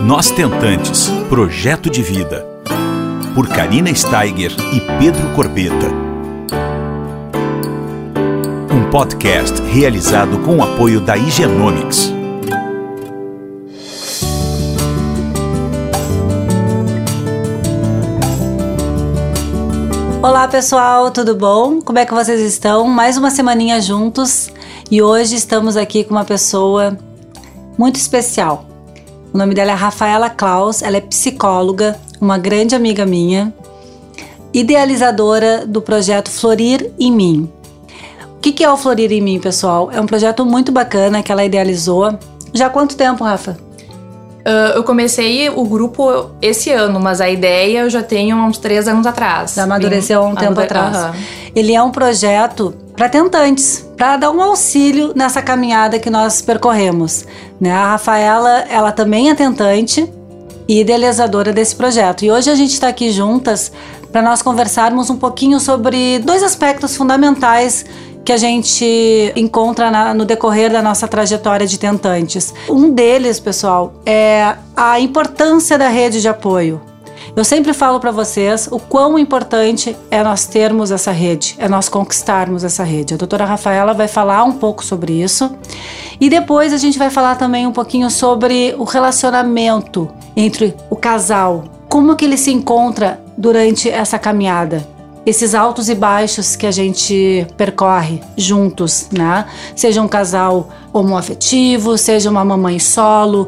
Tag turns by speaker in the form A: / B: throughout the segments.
A: Nós Tentantes Projeto de Vida. Por Karina Steiger e Pedro Corbeta. Um podcast realizado com o apoio da Higienomics.
B: Olá pessoal, tudo bom? Como é que vocês estão? Mais uma semaninha juntos e hoje estamos aqui com uma pessoa muito especial. O nome dela é Rafaela Klaus, ela é psicóloga, uma grande amiga minha, idealizadora do projeto Florir em Mim. O que é o Florir em Mim, pessoal? É um projeto muito bacana que ela idealizou. Já há quanto tempo, Rafa?
C: Uh, eu comecei o grupo esse ano, mas a ideia eu já tenho uns três anos atrás.
B: Já amadureceu há um tempo atrás. Uhum. Ele é um projeto para tentantes, para dar um auxílio nessa caminhada que nós percorremos. Né? A Rafaela, ela também é tentante e idealizadora desse projeto. E hoje a gente está aqui juntas para nós conversarmos um pouquinho sobre dois aspectos fundamentais que a gente encontra na, no decorrer da nossa trajetória de tentantes. Um deles, pessoal, é a importância da rede de apoio. Eu sempre falo para vocês o quão importante é nós termos essa rede, é nós conquistarmos essa rede. A doutora Rafaela vai falar um pouco sobre isso. E depois a gente vai falar também um pouquinho sobre o relacionamento entre o casal, como que ele se encontra durante essa caminhada esses altos e baixos que a gente percorre juntos, né? Seja um casal homoafetivo, seja uma mamãe solo,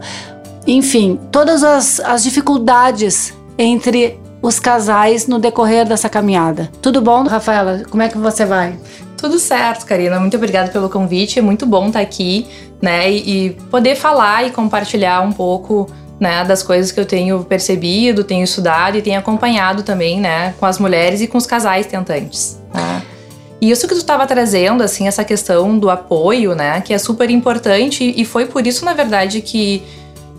B: enfim, todas as, as dificuldades entre os casais no decorrer dessa caminhada. Tudo bom, Rafaela? Como é que você vai?
C: Tudo certo, Karina. Muito obrigada pelo convite. É muito bom estar aqui, né? E, e poder falar e compartilhar um pouco né, das coisas que eu tenho percebido, tenho estudado e tenho acompanhado também, né, com as mulheres e com os casais tentantes. Né? E isso que tu estava trazendo, assim, essa questão do apoio, né, que é super importante e foi por isso, na verdade, que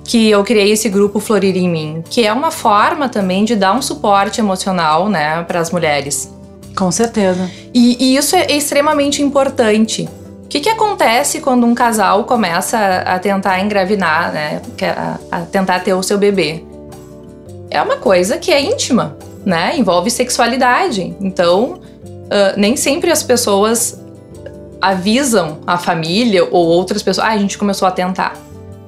C: que eu criei esse grupo Florir em Mim, que é uma forma também de dar um suporte emocional, né, para as mulheres.
B: Com certeza.
C: E, e isso é extremamente importante, que, que acontece quando um casal começa a tentar engravidar, né? A, a tentar ter o seu bebê? É uma coisa que é íntima, né? Envolve sexualidade. Então, uh, nem sempre as pessoas avisam a família ou outras pessoas. Ah, a gente começou a tentar.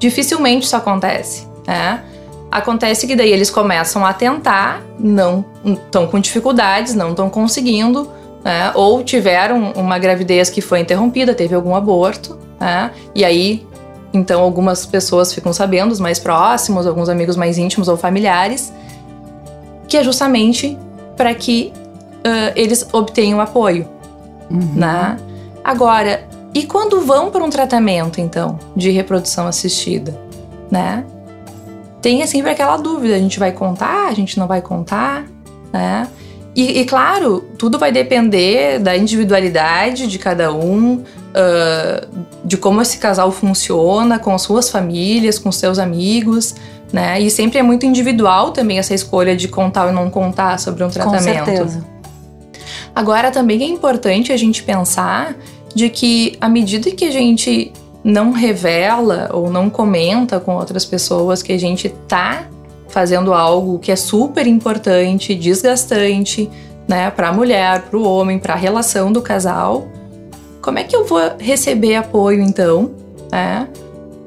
C: Dificilmente isso acontece, né? Acontece que daí eles começam a tentar, não estão com dificuldades, não estão conseguindo né? ou tiveram uma gravidez que foi interrompida, teve algum aborto, né? e aí então algumas pessoas ficam sabendo, os mais próximos, alguns amigos mais íntimos ou familiares, que é justamente para que uh, eles obtenham apoio. Uhum. Né? Agora, e quando vão para um tratamento, então, de reprodução assistida? Né? Tem sempre aquela dúvida: a gente vai contar, a gente não vai contar? Né? E, e, claro, tudo vai depender da individualidade de cada um, uh, de como esse casal funciona com as suas famílias, com seus amigos, né? E sempre é muito individual também essa escolha de contar ou não contar sobre um tratamento.
B: Com certeza.
C: Agora também é importante a gente pensar de que à medida que a gente não revela ou não comenta com outras pessoas que a gente tá fazendo algo que é super importante, desgastante, né, para a mulher, para o homem, para a relação do casal. Como é que eu vou receber apoio então, né?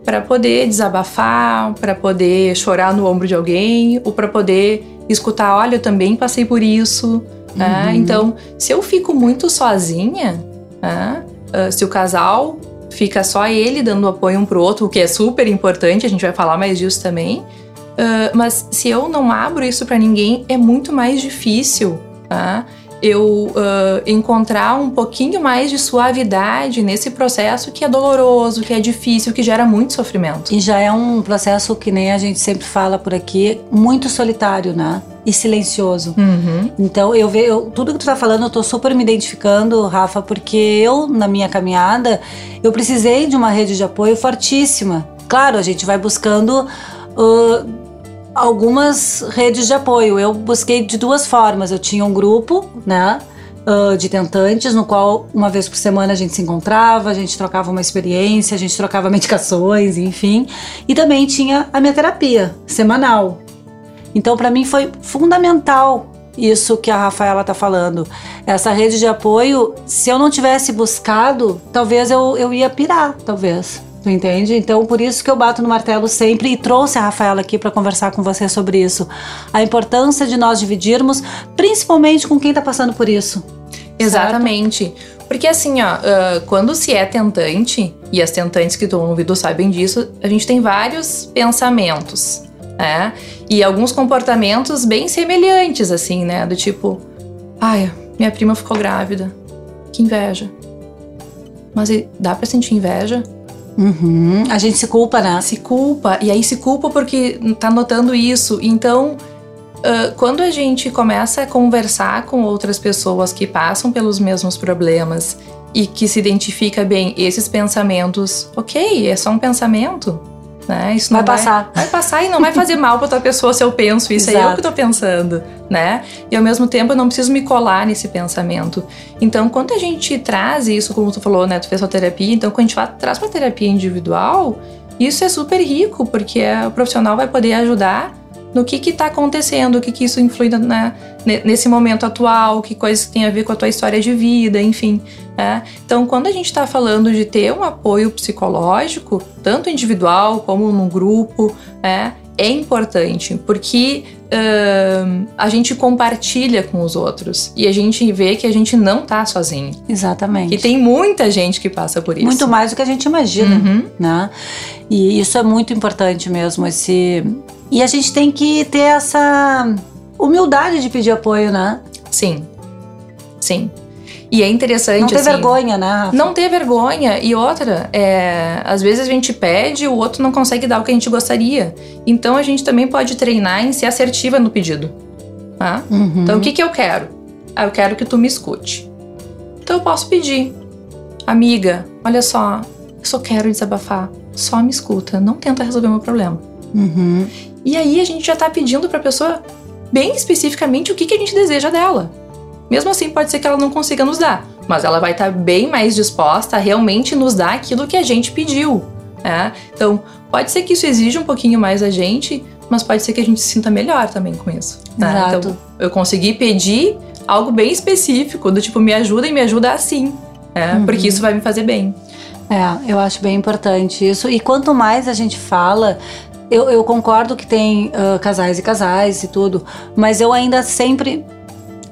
C: Para poder desabafar, para poder chorar no ombro de alguém, ou para poder escutar, olha, eu também passei por isso, né? Uhum. Então, se eu fico muito sozinha, né? Uh, se o casal fica só ele dando apoio um pro outro, o que é super importante, a gente vai falar mais disso também. Uh, mas se eu não abro isso para ninguém, é muito mais difícil, tá? Eu uh, encontrar um pouquinho mais de suavidade nesse processo que é doloroso, que é difícil, que gera muito sofrimento.
B: E já é um processo que nem a gente sempre fala por aqui, muito solitário, né? E silencioso.
C: Uhum.
B: Então eu vejo tudo que tu tá falando, eu tô super me identificando, Rafa, porque eu na minha caminhada eu precisei de uma rede de apoio fortíssima. Claro, a gente vai buscando uh, algumas redes de apoio. Eu busquei de duas formas. Eu tinha um grupo, né? uh, de tentantes, no qual uma vez por semana a gente se encontrava, a gente trocava uma experiência, a gente trocava medicações, enfim. E também tinha a minha terapia semanal. Então, para mim foi fundamental isso que a Rafaela tá falando. Essa rede de apoio, se eu não tivesse buscado, talvez eu, eu ia pirar, talvez. Tu entende? Então, por isso que eu bato no martelo sempre e trouxe a Rafaela aqui para conversar com você sobre isso. A importância de nós dividirmos, principalmente com quem tá passando por isso.
C: Exatamente. Certo? Porque assim, ó, quando se é tentante, e as tentantes que estão ouvindo sabem disso, a gente tem vários pensamentos, né? E alguns comportamentos bem semelhantes, assim, né? Do tipo, ai, minha prima ficou grávida. Que inveja. Mas dá pra sentir inveja?
B: Uhum. A gente se culpa, né?
C: Se culpa. E aí se culpa porque tá notando isso. Então, uh, quando a gente começa a conversar com outras pessoas que passam pelos mesmos problemas e que se identifica bem esses pensamentos, ok, é só um pensamento né?
B: Isso vai, vai passar.
C: Vai passar e não vai fazer mal para outra pessoa se eu penso isso, Exato. é eu que tô pensando, né? E ao mesmo tempo eu não preciso me colar nesse pensamento. Então, quando a gente traz isso, como tu falou, né, tu fez sua terapia, então quando a gente traz para terapia individual, isso é super rico, porque o profissional vai poder ajudar no que está acontecendo, o que, que isso influi na, nesse momento atual, que coisas que tem a ver com a tua história de vida, enfim. É. Então, quando a gente está falando de ter um apoio psicológico, tanto individual como no grupo, é, é importante, porque uh, a gente compartilha com os outros e a gente vê que a gente não tá sozinho.
B: Exatamente.
C: E tem muita gente que passa por isso.
B: Muito mais do que a gente imagina, uhum. né? E isso é muito importante mesmo, esse... E a gente tem que ter essa humildade de pedir apoio, né?
C: Sim. Sim. E é interessante. Não
B: ter
C: assim,
B: vergonha, né? Rafa?
C: Não ter vergonha. E outra, é, às vezes a gente pede e o outro não consegue dar o que a gente gostaria. Então a gente também pode treinar em ser assertiva no pedido. Tá? Uhum. Então o que, que eu quero? Ah, eu quero que tu me escute. Então eu posso pedir. Amiga, olha só, eu só quero desabafar. Só me escuta, não tenta resolver meu problema.
B: Uhum.
C: E aí a gente já tá pedindo pra pessoa bem especificamente o que, que a gente deseja dela. Mesmo assim, pode ser que ela não consiga nos dar, mas ela vai estar tá bem mais disposta a realmente nos dar aquilo que a gente pediu. Né? Então, pode ser que isso exija um pouquinho mais da gente, mas pode ser que a gente se sinta melhor também com isso. Né? Exato. Então, eu consegui pedir algo bem específico, do tipo, me ajuda e me ajuda assim, né? uhum. porque isso vai me fazer bem.
B: É, eu acho bem importante isso. E quanto mais a gente fala, eu, eu concordo que tem uh, casais e casais e tudo, mas eu ainda sempre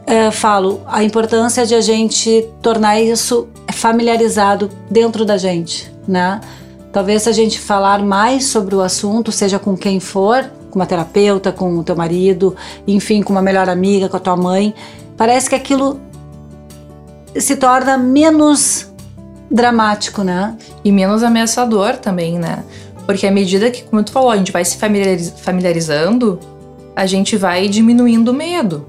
B: é, falo a importância de a gente tornar isso familiarizado dentro da gente, né? Talvez se a gente falar mais sobre o assunto, seja com quem for, com uma terapeuta, com o teu marido, enfim, com uma melhor amiga, com a tua mãe, parece que aquilo se torna menos dramático, né?
C: E menos ameaçador também, né? Porque à medida que, como tu falou, a gente vai se familiarizando, a gente vai diminuindo o medo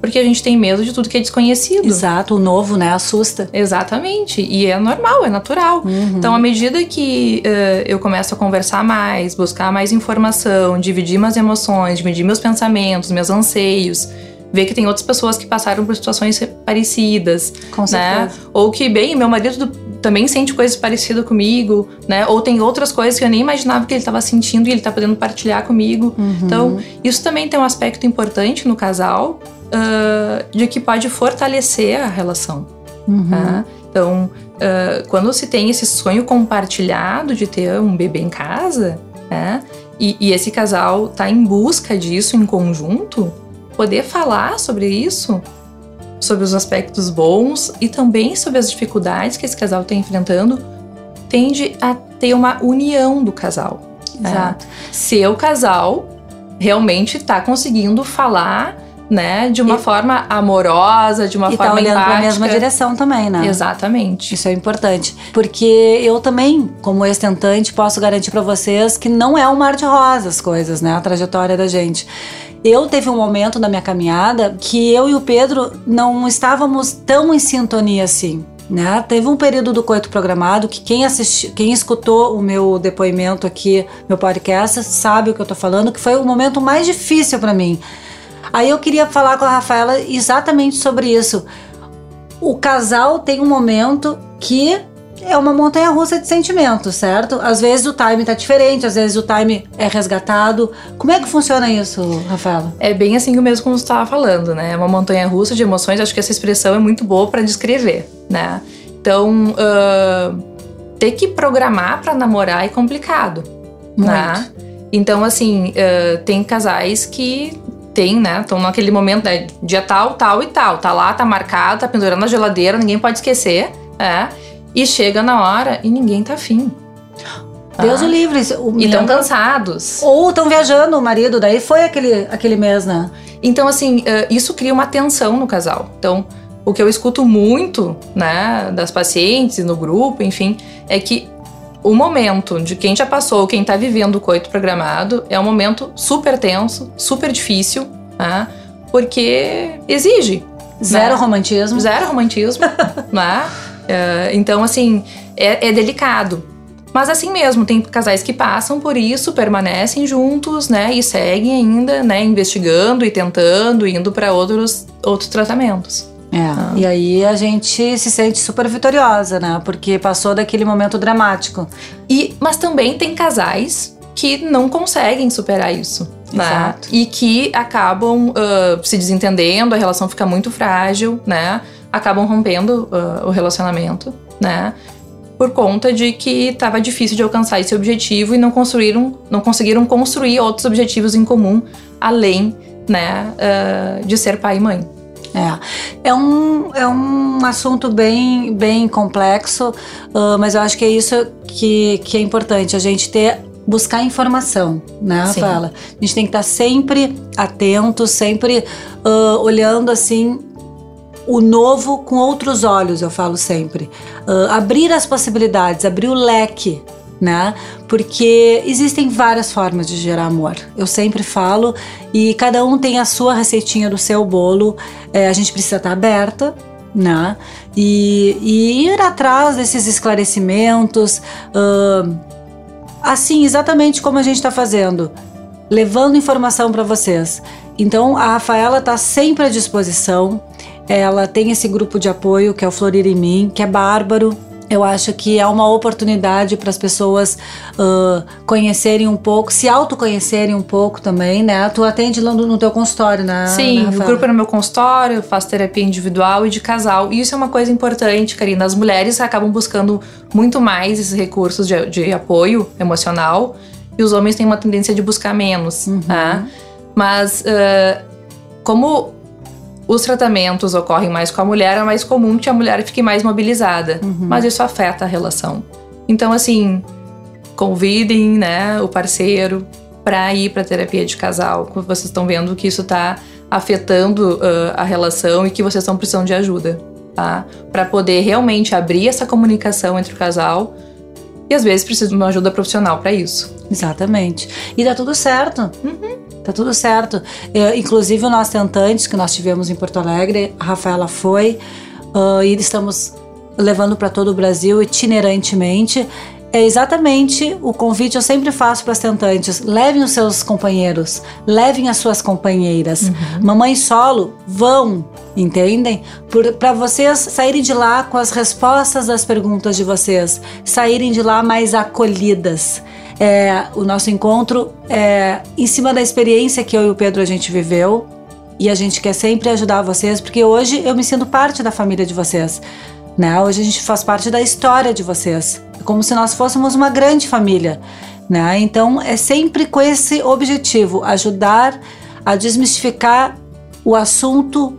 C: porque a gente tem medo de tudo que é desconhecido.
B: Exato, o novo, né, assusta.
C: Exatamente, e é normal, é natural. Uhum. Então, à medida que uh, eu começo a conversar mais, buscar mais informação, dividir minhas emoções, dividir meus pensamentos, meus anseios, ver que tem outras pessoas que passaram por situações parecidas,
B: Com né?
C: Ou que, bem, meu marido também sente coisas parecidas comigo, né? Ou tem outras coisas que eu nem imaginava que ele estava sentindo e ele está podendo partilhar comigo. Uhum. Então, isso também tem um aspecto importante no casal, uh, de que pode fortalecer a relação. Uhum. Tá? Então, uh, quando se tem esse sonho compartilhado de ter um bebê em casa, né? E, e esse casal tá em busca disso em conjunto, poder falar sobre isso, sobre os aspectos bons e também sobre as dificuldades que esse casal está enfrentando, tende a ter uma união do casal. Né? Exato. Né? Se o casal realmente está conseguindo falar né? De uma e, forma amorosa, de uma
B: e
C: tá forma
B: tá olhando
C: para a
B: mesma direção também, né?
C: Exatamente.
B: Isso é importante, porque eu também, como ex-tentante, posso garantir para vocês que não é um mar de rosas as coisas, né? A trajetória da gente. Eu teve um momento na minha caminhada que eu e o Pedro não estávamos tão em sintonia assim. Né? Teve um período do coito programado que quem assistiu, quem escutou o meu depoimento aqui, meu podcast, sabe o que eu tô falando, que foi o momento mais difícil para mim Aí eu queria falar com a Rafaela exatamente sobre isso. o casal tem um momento que é uma montanha russa de sentimentos, certo? Às vezes o time tá diferente, às vezes o time é resgatado. Como é que funciona isso, Rafaela?
C: É bem assim o mesmo como você estava falando, né? É uma montanha russa de emoções. Acho que essa expressão é muito boa para descrever, né? Então, uh, ter que programar para namorar é complicado, muito. né? Então, assim, uh, tem casais que tem, né? Estão naquele momento, né? Dia tal, tal e tal. Tá lá, tá marcado, tá pendurando na geladeira, ninguém pode esquecer, é. E chega na hora e ninguém tá afim.
B: Deus
C: ah.
B: o livre. O
C: e estão cansados.
B: Ou estão viajando o marido, daí foi aquele, aquele mês, né?
C: Então, assim, isso cria uma tensão no casal. Então, o que eu escuto muito, né, das pacientes, no grupo, enfim, é que o momento de quem já passou, quem tá vivendo o coito programado, é um momento super tenso, super difícil, né? Porque exige.
B: Zero
C: né?
B: romantismo.
C: Zero romantismo, né? Uh, então, assim, é, é, delicado. Mas assim mesmo, tem casais que passam por isso, permanecem juntos, né? E seguem ainda, né? Investigando e tentando, indo para outros, outros tratamentos.
B: É, ah. e aí a gente se sente super vitoriosa, né? Porque passou daquele momento dramático.
C: E, mas também tem casais que não conseguem superar isso. Né?
B: Exato.
C: E que acabam uh, se desentendendo, a relação fica muito frágil, né? Acabam rompendo uh, o relacionamento, né? Por conta de que estava difícil de alcançar esse objetivo e não construíram, não conseguiram construir outros objetivos em comum além, né, uh, de ser pai e mãe.
B: É, é um, é um assunto bem, bem complexo, uh, mas eu acho que é isso que, que é importante, a gente ter buscar informação, né, Rafaela? A gente tem que estar sempre atento, sempre uh, olhando assim o novo com outros olhos, eu falo sempre. Uh, abrir as possibilidades, abrir o leque né? Porque existem várias formas de gerar amor. Eu sempre falo e cada um tem a sua receitinha do seu bolo. É, a gente precisa estar aberta, né? E, e ir atrás desses esclarecimentos, uh, assim, exatamente como a gente está fazendo, levando informação para vocês. Então a Rafaela está sempre à disposição. Ela tem esse grupo de apoio que é o Florir em Mim, que é bárbaro eu acho que é uma oportunidade para as pessoas uh, conhecerem um pouco, se autoconhecerem um pouco também, né? Tu atende lá no, no teu consultório, né?
C: Sim, o grupo é no meu consultório, eu faço terapia individual e de casal. E isso é uma coisa importante, Karina. As mulheres acabam buscando muito mais esses recursos de, de apoio emocional e os homens têm uma tendência de buscar menos, uhum. né? Mas uh, como os tratamentos ocorrem mais com a mulher, é mais comum que a mulher fique mais mobilizada. Uhum. Mas isso afeta a relação. Então, assim, convidem né, o parceiro para ir para terapia de casal. Vocês estão vendo que isso está afetando uh, a relação e que vocês estão precisando de ajuda, tá? Para poder realmente abrir essa comunicação entre o casal e às vezes precisa de uma ajuda profissional para isso.
B: Exatamente. E dá tudo certo. Uhum. Tá tudo certo. É, inclusive o nosso tentante que nós tivemos em Porto Alegre, a Rafaela foi, uh, e estamos levando para todo o Brasil itinerantemente. É exatamente o convite eu sempre faço para as tentantes. Levem os seus companheiros, levem as suas companheiras. Uhum. Mamãe solo, vão, entendem? Para vocês saírem de lá com as respostas das perguntas de vocês, saírem de lá mais acolhidas é, o nosso encontro é em cima da experiência que eu e o Pedro a gente viveu e a gente quer sempre ajudar vocês porque hoje eu me sinto parte da família de vocês. Né? Hoje a gente faz parte da história de vocês, é como se nós fôssemos uma grande família. Né? Então é sempre com esse objetivo ajudar a desmistificar o assunto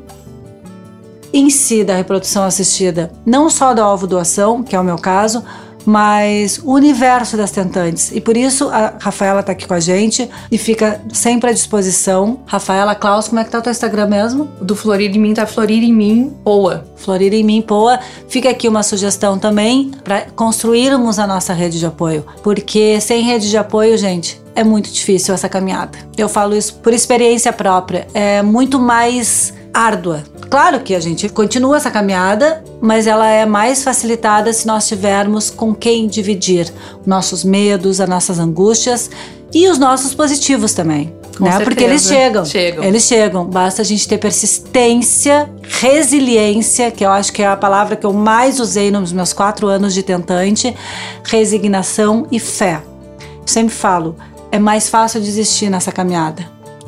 B: em si da reprodução assistida, não só da ovo doação, que é o meu caso, mas o universo das tentantes. E por isso a Rafaela está aqui com a gente e fica sempre à disposição. Rafaela Klaus, como é que tá o teu Instagram mesmo?
C: Do Florir em mim tá Florir em mim Poa.
B: Florir em mim Poa. Fica aqui uma sugestão também para construirmos a nossa rede de apoio, porque sem rede de apoio, gente, é muito difícil essa caminhada. Eu falo isso por experiência própria. É muito mais árdua. Claro que a gente continua essa caminhada, mas ela é mais facilitada se nós tivermos com quem dividir nossos medos, as nossas angústias e os nossos positivos também.
C: Com
B: né? Porque eles chegam,
C: chegam.
B: Eles chegam. Basta a gente ter persistência, resiliência, que eu acho que é a palavra que eu mais usei nos meus quatro anos de tentante, resignação e fé. Eu sempre falo, é mais fácil desistir nessa caminhada.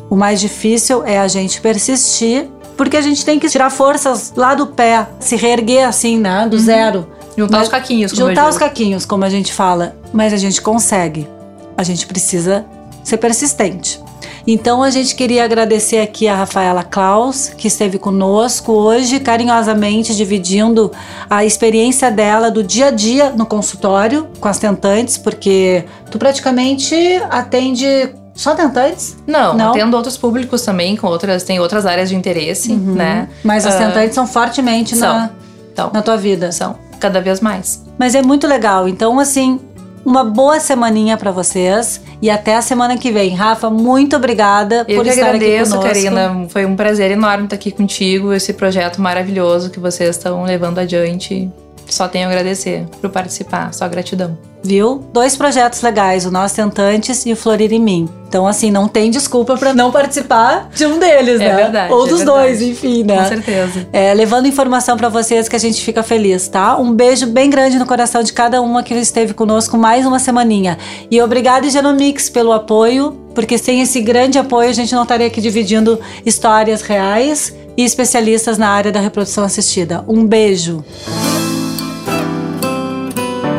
B: O mais difícil é a gente persistir, porque a gente tem que tirar forças lá do pé, se reerguer assim, né, do uhum. zero.
C: Juntar Mas, os caquinhos,
B: como Juntar os caquinhos, como a gente fala. Mas a gente consegue. A gente precisa ser persistente. Então a gente queria agradecer aqui a Rafaela Klaus, que esteve conosco hoje, carinhosamente dividindo a experiência dela do dia a dia no consultório com as tentantes, porque tu praticamente atende só tentantes?
C: Não, não, atendo outros públicos também, com outras, tem outras áreas de interesse, uhum. né?
B: Mas as uh, tentantes são fortemente são. Na, então, na tua vida.
C: São, cada vez mais.
B: Mas é muito legal. Então, assim, uma boa semaninha para vocês e até a semana que vem. Rafa, muito obrigada
C: Eu
B: por estar
C: agradeço,
B: aqui
C: conosco. Karina. Foi um prazer enorme estar aqui contigo. Esse projeto maravilhoso que vocês estão levando adiante. Só tenho a agradecer por participar. Só gratidão
B: viu? Dois projetos legais, o Nós Tentantes e o Florir em Mim. Então, assim, não tem desculpa para não participar de um deles,
C: é
B: né?
C: Verdade,
B: Ou
C: é
B: dos
C: é
B: dois, enfim, né?
C: Com certeza.
B: É, levando informação para vocês que a gente fica feliz, tá? Um beijo bem grande no coração de cada uma que esteve conosco mais uma semaninha. E obrigado, Genomics, pelo apoio, porque sem esse grande apoio a gente não estaria aqui dividindo histórias reais e especialistas na área da reprodução assistida. Um beijo.